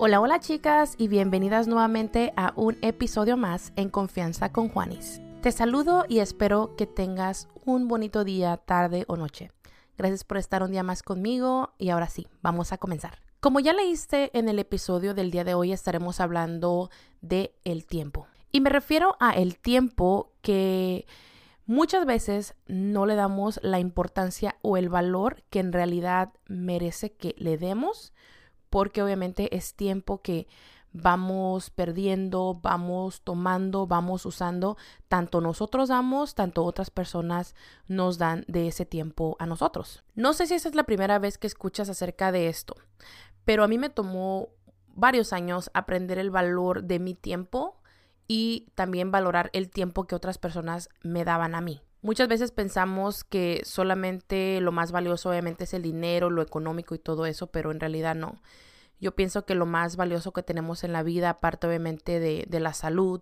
Hola, hola chicas y bienvenidas nuevamente a un episodio más en Confianza con Juanis. Te saludo y espero que tengas un bonito día, tarde o noche. Gracias por estar un día más conmigo y ahora sí, vamos a comenzar. Como ya leíste en el episodio del día de hoy estaremos hablando de el tiempo. Y me refiero a el tiempo que muchas veces no le damos la importancia o el valor que en realidad merece que le demos porque obviamente es tiempo que vamos perdiendo, vamos tomando, vamos usando, tanto nosotros damos, tanto otras personas nos dan de ese tiempo a nosotros. No sé si esa es la primera vez que escuchas acerca de esto, pero a mí me tomó varios años aprender el valor de mi tiempo y también valorar el tiempo que otras personas me daban a mí. Muchas veces pensamos que solamente lo más valioso obviamente es el dinero, lo económico y todo eso, pero en realidad no. Yo pienso que lo más valioso que tenemos en la vida, aparte obviamente de, la salud,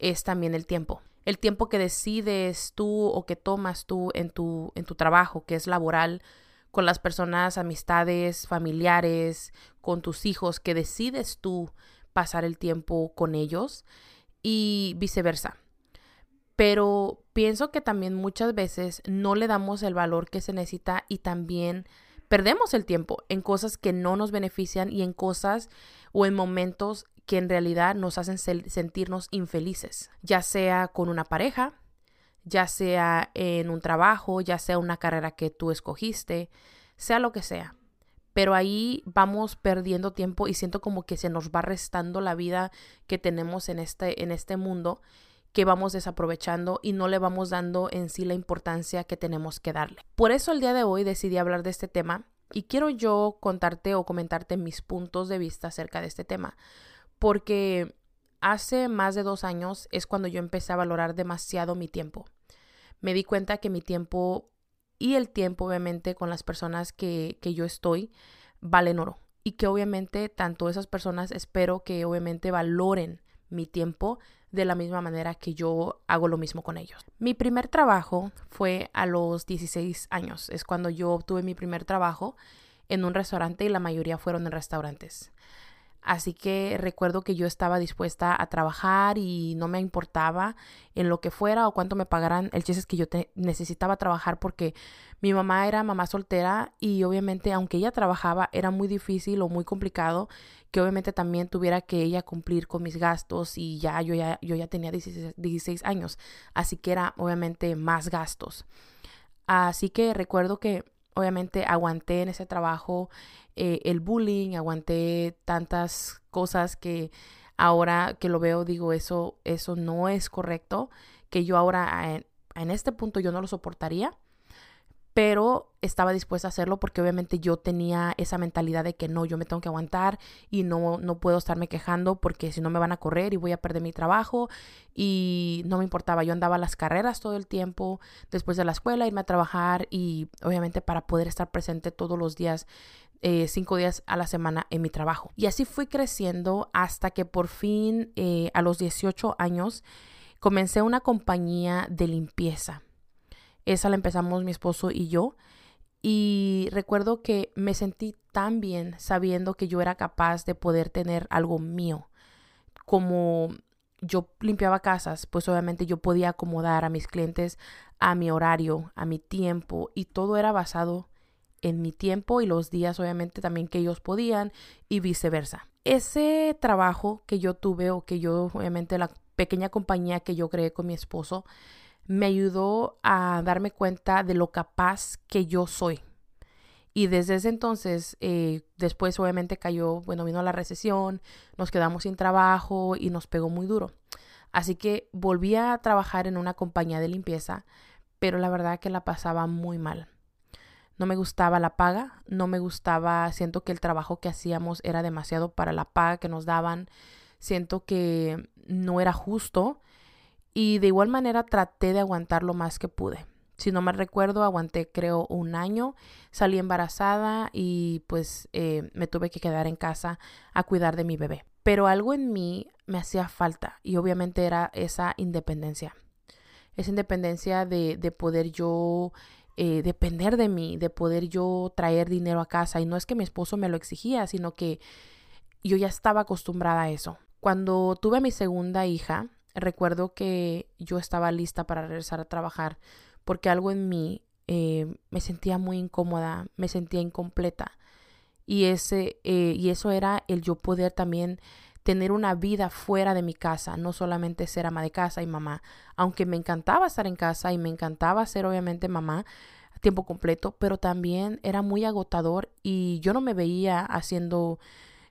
es también el tiempo. El tiempo que decides tú o que tomas tú en tu, en tu trabajo, que es laboral, con las personas, amistades, familiares, con tus hijos, que decides tú pasar el tiempo con ellos y viceversa pero pienso que también muchas veces no le damos el valor que se necesita y también perdemos el tiempo en cosas que no nos benefician y en cosas o en momentos que en realidad nos hacen sentirnos infelices, ya sea con una pareja, ya sea en un trabajo, ya sea una carrera que tú escogiste, sea lo que sea. Pero ahí vamos perdiendo tiempo y siento como que se nos va restando la vida que tenemos en este, en este mundo que vamos desaprovechando y no le vamos dando en sí la importancia que tenemos que darle. Por eso el día de hoy decidí hablar de este tema y quiero yo contarte o comentarte mis puntos de vista acerca de este tema, porque hace más de dos años es cuando yo empecé a valorar demasiado mi tiempo. Me di cuenta que mi tiempo y el tiempo obviamente con las personas que, que yo estoy valen oro y que obviamente tanto esas personas espero que obviamente valoren mi tiempo de la misma manera que yo hago lo mismo con ellos. Mi primer trabajo fue a los 16 años, es cuando yo obtuve mi primer trabajo en un restaurante y la mayoría fueron en restaurantes. Así que recuerdo que yo estaba dispuesta a trabajar y no me importaba en lo que fuera o cuánto me pagaran. El chiste es que yo necesitaba trabajar porque mi mamá era mamá soltera y obviamente aunque ella trabajaba era muy difícil o muy complicado que obviamente también tuviera que ella cumplir con mis gastos y ya yo ya, yo ya tenía 16, años. Así que era obviamente más gastos. Así que recuerdo que obviamente aguanté en ese trabajo eh, el bullying, aguanté tantas cosas que ahora que lo veo digo eso, eso no es correcto, que yo ahora en, en este punto yo no lo soportaría pero estaba dispuesta a hacerlo porque obviamente yo tenía esa mentalidad de que no, yo me tengo que aguantar y no, no puedo estarme quejando porque si no me van a correr y voy a perder mi trabajo y no me importaba, yo andaba a las carreras todo el tiempo, después de la escuela, irme a trabajar y obviamente para poder estar presente todos los días eh, cinco días a la semana en mi trabajo. Y así fui creciendo hasta que por fin eh, a los 18 años comencé una compañía de limpieza. Esa la empezamos mi esposo y yo. Y recuerdo que me sentí tan bien sabiendo que yo era capaz de poder tener algo mío. Como yo limpiaba casas, pues obviamente yo podía acomodar a mis clientes a mi horario, a mi tiempo y todo era basado en mi tiempo y los días obviamente también que ellos podían y viceversa. Ese trabajo que yo tuve o que yo obviamente la pequeña compañía que yo creé con mi esposo me ayudó a darme cuenta de lo capaz que yo soy. Y desde ese entonces, eh, después obviamente cayó, bueno, vino la recesión, nos quedamos sin trabajo y nos pegó muy duro. Así que volví a trabajar en una compañía de limpieza, pero la verdad que la pasaba muy mal. No me gustaba la paga, no me gustaba, siento que el trabajo que hacíamos era demasiado para la paga que nos daban, siento que no era justo y de igual manera traté de aguantar lo más que pude. Si no me recuerdo, aguanté creo un año, salí embarazada y pues eh, me tuve que quedar en casa a cuidar de mi bebé. Pero algo en mí me hacía falta y obviamente era esa independencia. Esa independencia de, de poder yo eh, depender de mí, de poder yo traer dinero a casa. Y no es que mi esposo me lo exigía, sino que yo ya estaba acostumbrada a eso. Cuando tuve a mi segunda hija, recuerdo que yo estaba lista para regresar a trabajar porque algo en mí eh, me sentía muy incómoda, me sentía incompleta. Y, ese, eh, y eso era el yo poder también tener una vida fuera de mi casa, no solamente ser ama de casa y mamá, aunque me encantaba estar en casa y me encantaba ser obviamente mamá a tiempo completo, pero también era muy agotador y yo no me veía haciendo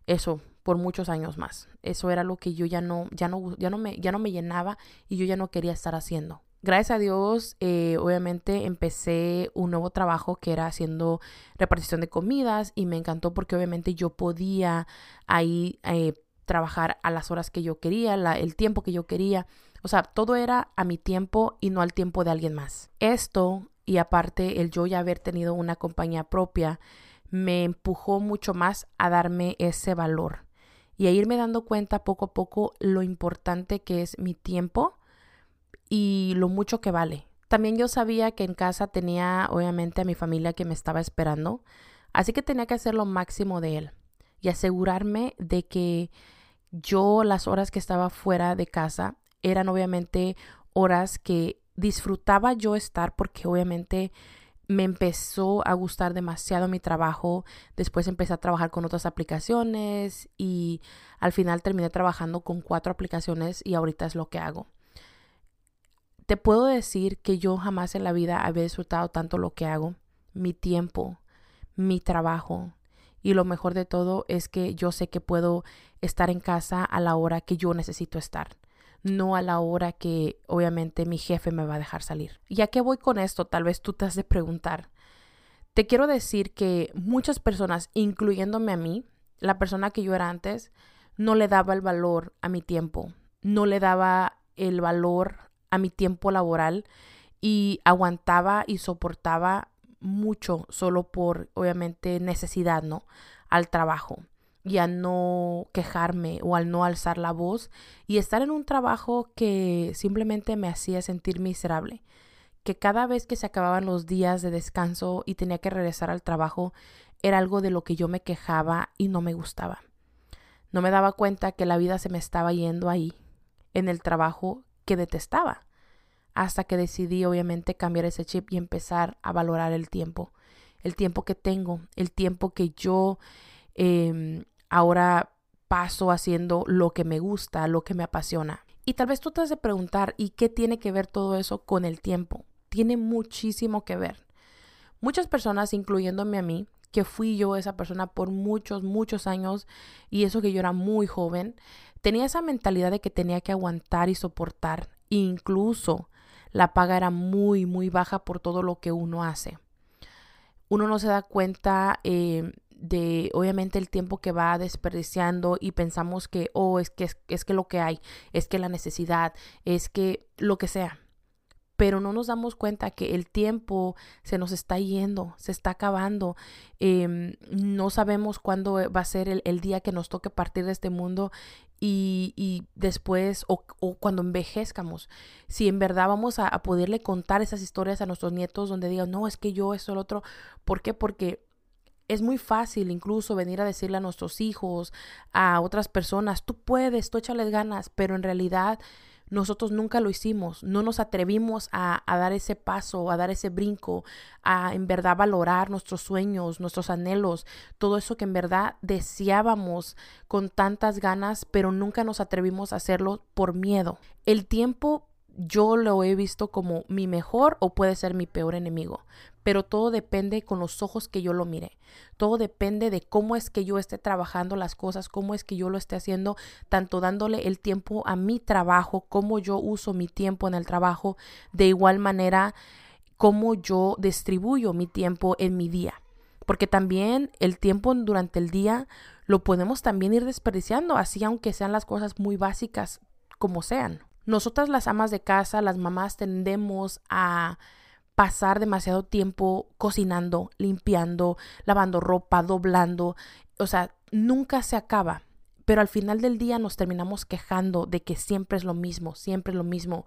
eso por muchos años más. Eso era lo que yo ya no, ya no, ya no me, ya no me llenaba y yo ya no quería estar haciendo. Gracias a Dios, eh, obviamente empecé un nuevo trabajo que era haciendo repartición de comidas y me encantó porque obviamente yo podía ahí eh, trabajar a las horas que yo quería, el tiempo que yo quería. O sea, todo era a mi tiempo y no al tiempo de alguien más. Esto y aparte el yo ya haber tenido una compañía propia me empujó mucho más a darme ese valor y a irme dando cuenta poco a poco lo importante que es mi tiempo y lo mucho que vale. También yo sabía que en casa tenía obviamente a mi familia que me estaba esperando, así que tenía que hacer lo máximo de él y asegurarme de que yo las horas que estaba fuera de casa eran obviamente horas que disfrutaba yo estar porque obviamente me empezó a gustar demasiado mi trabajo. Después empecé a trabajar con otras aplicaciones y al final terminé trabajando con cuatro aplicaciones y ahorita es lo que hago. Te puedo decir que yo jamás en la vida había disfrutado tanto lo que hago, mi tiempo, mi trabajo, y lo mejor de todo es que yo sé que puedo estar en casa a la hora que yo necesito estar, no a la hora que obviamente mi jefe me va a dejar salir. Ya que voy con esto, tal vez tú te has de preguntar. Te quiero decir que muchas personas, incluyéndome a mí, la persona que yo era antes, no le daba el valor a mi tiempo, no le daba el valor a mi tiempo laboral y aguantaba y soportaba mucho solo por, obviamente, necesidad, ¿no? Al trabajo y a no quejarme o al no alzar la voz y estar en un trabajo que simplemente me hacía sentir miserable. Que cada vez que se acababan los días de descanso y tenía que regresar al trabajo era algo de lo que yo me quejaba y no me gustaba. No me daba cuenta que la vida se me estaba yendo ahí, en el trabajo que detestaba hasta que decidí obviamente cambiar ese chip y empezar a valorar el tiempo, el tiempo que tengo, el tiempo que yo em, ahora paso haciendo lo que me gusta, lo que me apasiona. Y tal vez tú te has de preguntar, ¿y qué tiene que ver todo eso con el tiempo? Tiene muchísimo que ver. Muchas personas, incluyéndome a mí, que fui yo esa persona por muchos, muchos años, y eso que yo era muy joven, tenía esa mentalidad de que tenía que aguantar y soportar, incluso la paga era muy, muy baja por todo lo que uno hace. Uno no se da cuenta eh, de, obviamente, el tiempo que va desperdiciando y pensamos que, oh, es que, es, que lo que hay, es que la necesidad, es que lo que sea pero no nos damos cuenta que el tiempo se nos está yendo, se está acabando. Em, no sabemos cuándo va a ser el, día que nos toque partir de este mundo y, después o, cuando envejezcamos. Si en verdad vamos a, a, poderle contar esas historias a nuestros nietos donde digan, no, es que yo, eso, el otro. ¿Por qué? Porque es muy fácil incluso venir a decirle a nuestros hijos, a otras personas, tú puedes, tú échales ganas, pero en realidad nosotros nunca lo hicimos, no nos atrevimos a, dar ese paso, a dar ese brinco, a en verdad valorar nuestros sueños, nuestros anhelos, todo eso que en verdad deseábamos con tantas ganas, pero nunca nos atrevimos a hacerlo por miedo. El tiempo yo lo he visto como mi mejor o puede ser mi peor enemigo, pero todo depende con los ojos que yo lo mire. Todo depende de cómo es que yo esté trabajando las cosas, cómo es que yo lo esté haciendo, tanto dándole el tiempo a mi trabajo, cómo yo uso mi tiempo en el trabajo, de igual manera cómo yo distribuyo mi tiempo en mi día. Porque también el tiempo durante el día lo podemos también ir desperdiciando, así aunque sean las cosas muy básicas como sean. Nosotras las amas de casa, las mamás, tendemos a pasar demasiado tiempo cocinando, limpiando, lavando ropa, doblando. O sea, nunca se acaba. Pero al final del día nos terminamos quejando de que siempre es lo mismo, siempre es lo mismo.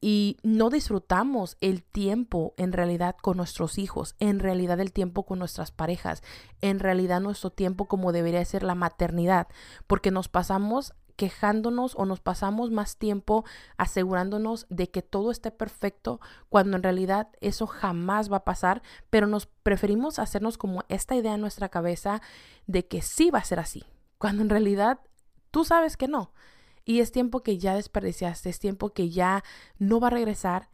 y no disfrutamos el tiempo en realidad con nuestros hijos, en realidad el tiempo con nuestras parejas, en realidad nuestro tiempo como debería ser la maternidad, porque nos pasamos quejándonos o nos pasamos más tiempo asegurándonos de que todo esté perfecto cuando en realidad eso jamás va a pasar, pero nos preferimos hacernos como esta idea en nuestra cabeza de que sí va a ser así, cuando en realidad tú sabes que no. Y es tiempo que ya desperdiciaste, es tiempo que ya no va a regresar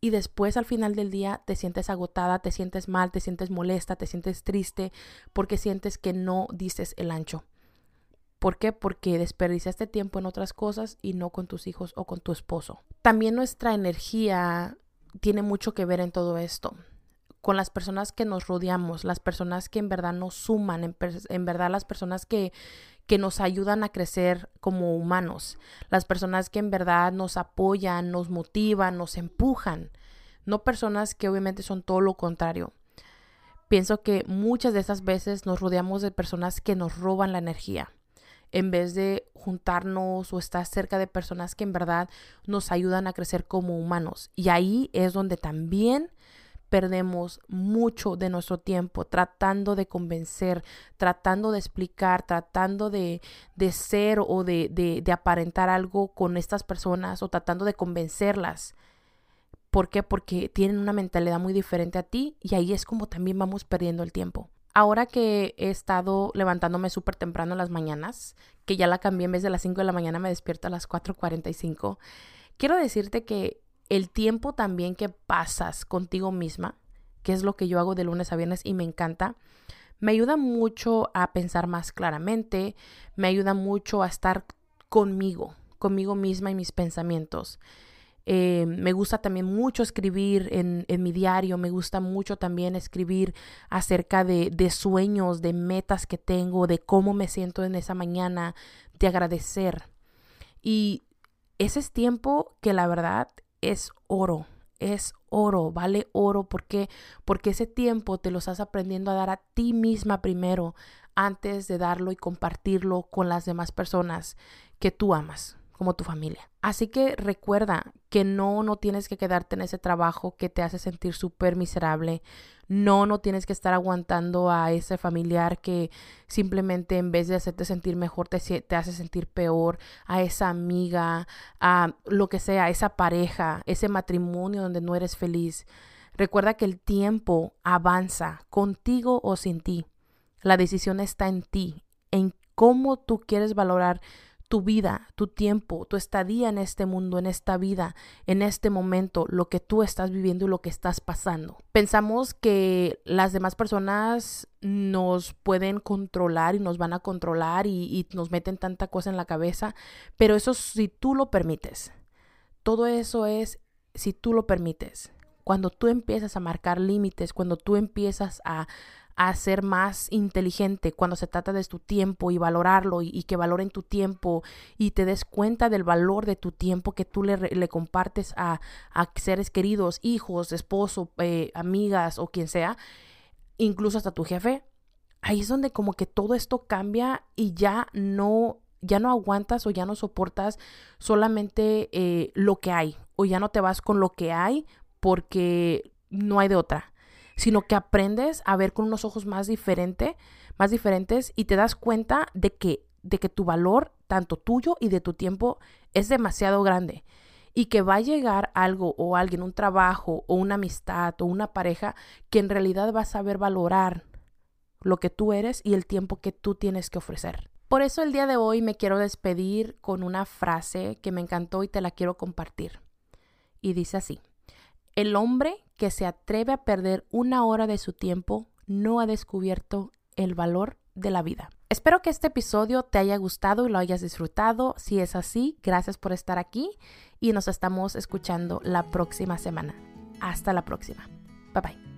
y después al final del día te sientes agotada, te sientes mal, te sientes molesta, te sientes triste porque sientes que no dices el ancho. ¿Por qué? Porque desperdiciaste tiempo en otras cosas y no con tus hijos o con tu esposo. También nuestra energía tiene mucho que ver en todo esto con las personas que nos rodeamos, las personas que en verdad nos suman, en, en verdad las personas que, que nos ayudan a crecer como humanos, las personas que en verdad nos apoyan, nos motivan, nos empujan, no personas que obviamente son todo lo contrario. Pienso que muchas de esas veces nos rodeamos de personas que nos roban la energía en vez de juntarnos o estar cerca de personas que en verdad nos ayudan a crecer como humanos. Y ahí es donde también perdemos mucho de nuestro tiempo tratando de convencer, tratando de explicar, tratando de, de ser o de, de, de, aparentar algo con estas personas o tratando de convencerlas. ¿Por qué? Porque tienen una mentalidad muy diferente a ti y ahí es como también vamos perdiendo el tiempo. Ahora que he estado levantándome súper temprano en las mañanas, que ya la cambié en vez de las 5 de la mañana me despierto a las 4.45, quiero decirte que el tiempo también que pasas contigo misma, que es lo que yo hago de lunes a viernes y me encanta, me ayuda mucho a pensar más claramente, me ayuda mucho a estar conmigo, conmigo misma y mis pensamientos. Eh, me gusta también mucho escribir en, en, mi diario, me gusta mucho también escribir acerca de, de sueños, de metas que tengo, de cómo me siento en esa mañana, de agradecer. Y ese es tiempo que la verdad es oro, es oro, vale oro. ¿Por qué? Porque ese tiempo te lo estás aprendiendo a dar a ti misma primero antes de darlo y compartirlo con las demás personas que tú amas, como tu familia. Así que recuerda que no, no tienes que quedarte en ese trabajo que te hace sentir súper miserable. No, no tienes que estar aguantando a ese familiar que simplemente en vez de hacerte sentir mejor te, te hace sentir peor, a esa amiga, a lo que sea, esa pareja, ese matrimonio donde no eres feliz. Recuerda que el tiempo avanza contigo o sin ti. La decisión está en ti, en cómo tú quieres valorar tu vida, tu tiempo, tu estadía en este mundo, en esta vida, en este momento, lo que tú estás viviendo y lo que estás pasando. Pensamos que las demás personas nos pueden controlar y nos van a controlar y, nos meten tanta cosa en la cabeza, pero eso si tú lo permites. Todo eso es si tú lo permites. Cuando tú empiezas a marcar límites, cuando tú empiezas a, a ser más inteligente cuando se trata de tu tiempo y valorarlo y, que valoren tu tiempo y te des cuenta del valor de tu tiempo que tú le, le compartes a, a, seres queridos, hijos, esposo, eh, amigas o quien sea, incluso hasta tu jefe. Ahí es donde como que todo esto cambia y ya no ya no aguantas o ya no soportas solamente eh, lo que hay o ya no te vas con lo que hay porque no hay de otra sino que aprendes a ver con unos ojos más diferentes, más diferentes y te das cuenta de que de que tu valor, tanto tuyo y de tu tiempo, es demasiado grande y que va a llegar algo o alguien, un trabajo o una amistad o una pareja que en realidad va a saber valorar lo que tú eres y el tiempo que tú tienes que ofrecer. Por eso el día de hoy me quiero despedir con una frase que me encantó y te la quiero compartir. Y dice así, el hombre que se atreve a perder una hora de su tiempo no ha descubierto el valor de la vida. Espero que este episodio te haya gustado y lo hayas disfrutado. Si es así, gracias por estar aquí y nos estamos escuchando la próxima semana. Hasta la próxima. Bye bye.